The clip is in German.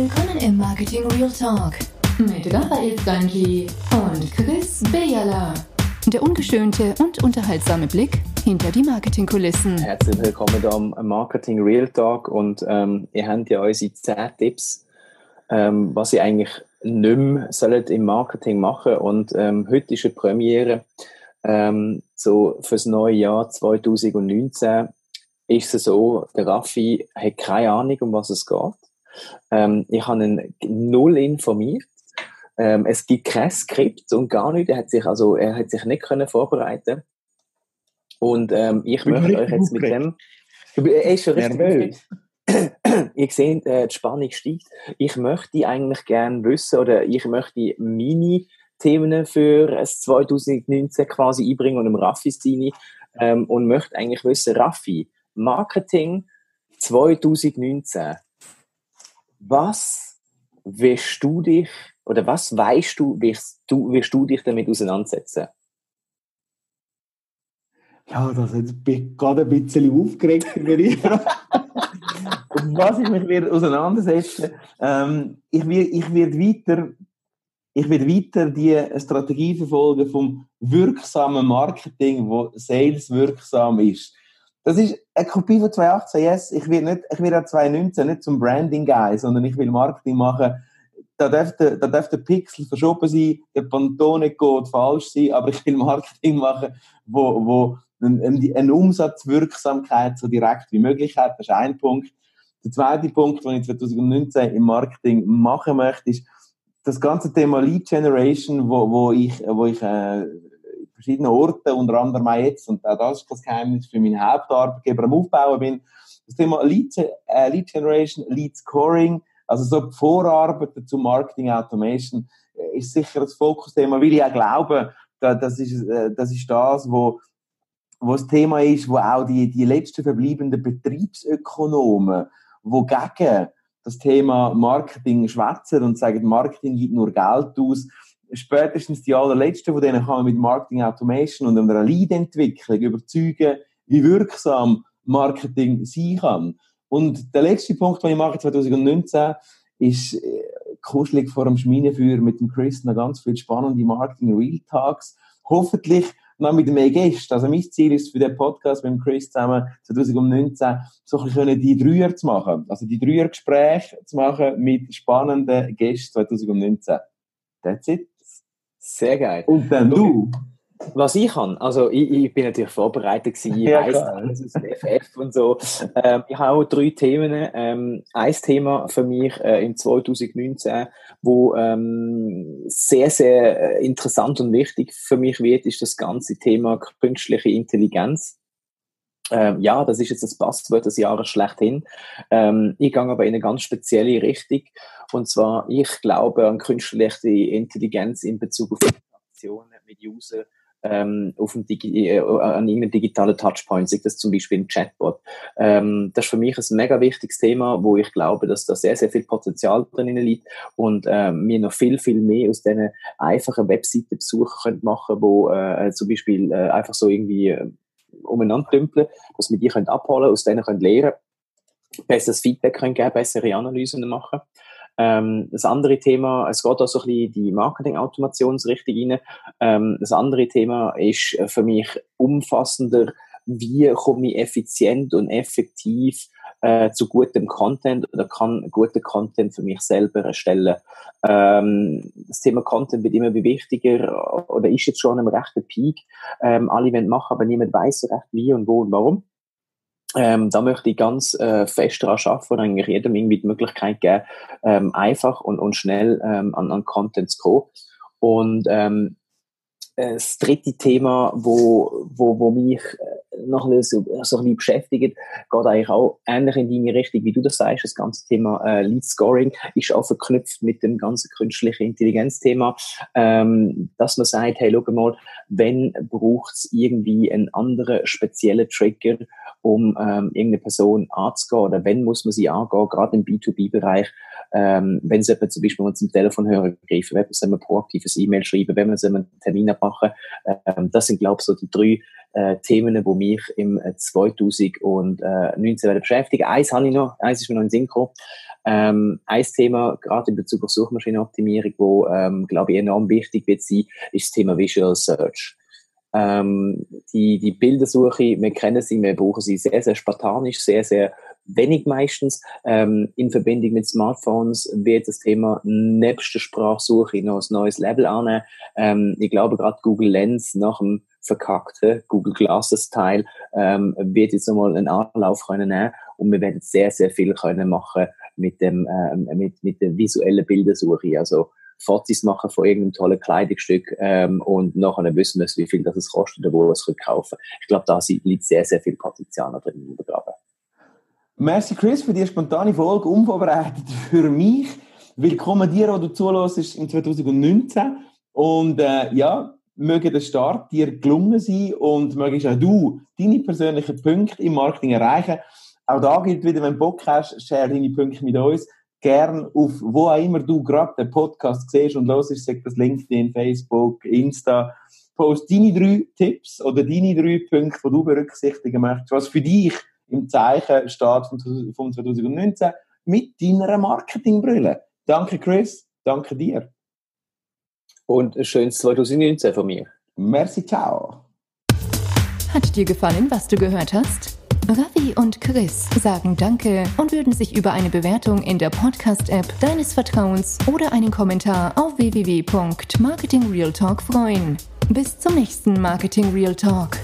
Willkommen im Marketing Real Talk mit Raphael Stanji und Chris Bejala. Der ungeschönte und unterhaltsame Blick hinter die Marketingkulissen. Herzlich willkommen am Marketing Real Talk und ähm, ihr habt ja unsere 10 Tipps, ähm, was ihr eigentlich nicht mehr sollt im Marketing machen und ähm, heute ist eine Premiere ähm, so fürs neue Jahr 2019 ist es so, der Raffi hat keine Ahnung, um was es geht. Ähm, ich habe ihn null informiert. Ähm, es gibt kein Skript und gar nichts. Er hat sich also, er hat sich nicht können vorbereiten. Und ähm, ich möchte euch jetzt mit dem. Er ist schon richtig. Ihr seht, äh, die Spannung steigt. Ich möchte eigentlich gerne wissen oder ich möchte meine Themen für das 2019 quasi einbringen und im Raffi seine ähm, und möchte eigentlich wissen, Raffi, Marketing 2019. Was wirst du dich oder was weißt du, wirst du, wirst du dich damit auseinandersetzen? Ja, das jetzt bin ich gerade ein bisschen aufgeregt über was ich mich werde auseinandersetzen, ähm, ich werde ich werd weiter, ich werde weiter die Strategie verfolgen vom wirksamen Marketing, wo Sales wirksam ist. Das ist eine Kopie von 2018, yes. Ich will nicht, ich will auch 2019 nicht zum Branding Guy, sondern ich will Marketing machen. Da darf der, da darf der Pixel verschoben sein, der Pantone-Code falsch sein, aber ich will Marketing machen, wo, wo eine, eine Umsatzwirksamkeit so direkt wie möglich hat. Das ist ein Punkt. Der zweite Punkt, den ich 2019 im Marketing machen möchte, ist das ganze Thema Lead Generation, wo, wo ich, wo ich äh, verschiedenen Orten, unter anderem auch jetzt, und auch das ist das Geheimnis für meinen Hauptarbeitgeber am Aufbauen bin, das Thema Lead, äh, Lead Generation, Lead Scoring, also so die Vorarbeit zum Marketing Automation äh, ist sicher das Fokusthema, weil ich auch glaube, das ist, äh, das ist das, wo, wo das Thema ist, wo auch die, die letzten verbleibenden Betriebsökonomen, wo gegen das Thema Marketing schwätzen und sagen, Marketing gibt nur Geld aus, spätestens die allerletzten von denen kann man mit Marketing Automation und einer Lead-Entwicklung überzeugen, wie wirksam Marketing sein kann. Und der letzte Punkt, den ich mache 2019, ist äh, kuschelig vor dem Schminenfeuer mit dem Chris noch ganz viel spannende Marketing Real Talks. Hoffentlich noch mit mehr Gästen. Also mein Ziel ist für den Podcast mit dem Chris zusammen 2019 so ein bisschen die Dreier zu machen. Also die Dreier-Gespräche zu machen mit spannenden Gästen 2019. That's it. Sehr geil. Und dann du. Was ich kann, also ich, ich bin natürlich vorbereitet gewesen, ich ja, weiss alles aus dem FF und so. Ähm, ich habe auch drei Themen. Ähm, ein Thema für mich äh, im 2019, wo ähm, sehr, sehr äh, interessant und wichtig für mich wird, ist das ganze Thema künstliche Intelligenz. Ähm, ja, das ist jetzt das Passwort des Jahres schlechthin. Ähm, ich gehe aber in eine ganz spezielle Richtung. Und zwar, ich glaube an künstliche Intelligenz in Bezug auf Interaktionen mit User ähm, auf dem Digi äh, an irgendeinem digitalen Touchpoint, sei das zum Beispiel ein Chatbot. Ähm, das ist für mich ein mega wichtiges Thema, wo ich glaube, dass da sehr, sehr viel Potenzial drin liegt und äh, wir noch viel, viel mehr aus diesen einfachen Webseitenbesuchen können machen, wo äh, zum Beispiel äh, einfach so irgendwie äh, umeinander dümpeln, dass wir die können abholen, aus denen können lernen, besseres Feedback können geben, bessere Analysen machen. Ähm, das andere Thema, es geht auch so ein bisschen die Marketing-Automationsrichtung rein. Ähm, das andere Thema ist für mich umfassender, wie komme ich effizient und effektiv äh, zu gutem Content oder kann guten Content für mich selber erstellen. Ähm, das Thema Content wird immer wichtiger oder ist jetzt schon am rechten Peak. Ähm, alle wollen machen, aber niemand weiß so recht wie und wo und warum. Ähm, da möchte ich ganz äh, fest daran arbeiten und eigentlich jedem irgendwie die Möglichkeit geben, ähm, einfach und, und schnell ähm, an, an Content zu kommen. Und ähm, äh, das dritte Thema, wo, wo, wo mich äh, noch ein bisschen, so ein bisschen beschäftigt, geht eigentlich auch ähnlich in deine Richtung, wie du das sagst. Das ganze Thema äh, Lead Scoring ist auch verknüpft mit dem ganzen künstlichen Intelligenz-Thema, ähm, dass man sagt, hey, schau mal, wenn braucht es irgendwie einen anderen speziellen Trigger, um ähm, irgendeine Person anzugehen oder wenn muss man sie angehen, gerade im B2B-Bereich, ähm, wenn sie zum Beispiel zum Telefonhörer greifen, wenn sie ein proaktives E-Mail schreiben, wenn sie einen Termin abmachen. Ähm, das sind, glaube ich, so die drei äh, Themen, die mich im 2019 äh, beschäftigen. Eins habe ich noch, eins ist mir noch in Synchro. Ähm, ein Thema, gerade in Bezug auf Suchmaschinenoptimierung, wo, ähm, glaube ich, enorm wichtig wird sein, ist das Thema Visual Search. Ähm, die, die Bildersuche, wir kennen sie, wir brauchen sie sehr, sehr spartanisch, sehr, sehr wenig meistens. Ähm, in Verbindung mit Smartphones wird das Thema der Sprachsuche noch ein neues Level annehmen. Ähm, ich glaube, gerade Google Lens nach dem verkackten Google Glasses Teil ähm, wird jetzt nochmal einen Anlauf können nehmen und wir werden sehr, sehr viel können machen mit dem, ähm, mit, mit der visuellen Bildersuche. Also, Fotos machen von irgendeinem tollen Kleidungsstück ähm, und nachher wissen wir, wie viel das kostet oder wo wir es kaufen Ich glaube, da liegt sehr, sehr viel Potenzial drin begraben. Merci Chris für die spontane Folge, unvorbereitet für mich. Willkommen dir, wo du zulässt, im 2019. Und äh, ja, möge der Start dir gelungen sein und mögest auch du deine persönlichen Punkte im Marketing erreichen. Auch da gilt wieder, wenn du Bock hast, share deine Punkte mit uns. Gern auf wo auch immer du gerade den Podcast siehst und ist, sag das LinkedIn, Facebook, Insta. Post deine drei Tipps oder deine drei Punkte, die du berücksichtigen möchtest, was für dich im Zeichen steht von 2019 mit deiner Marketingbrille. Danke, Chris. Danke dir. Und ein schönes 2019 von mir. Merci, ciao. Hat dir gefallen, was du gehört hast? Ravi und Chris sagen Danke und würden sich über eine Bewertung in der Podcast-App deines Vertrauens oder einen Kommentar auf www.marketingrealtalk freuen. Bis zum nächsten Marketing Real Talk.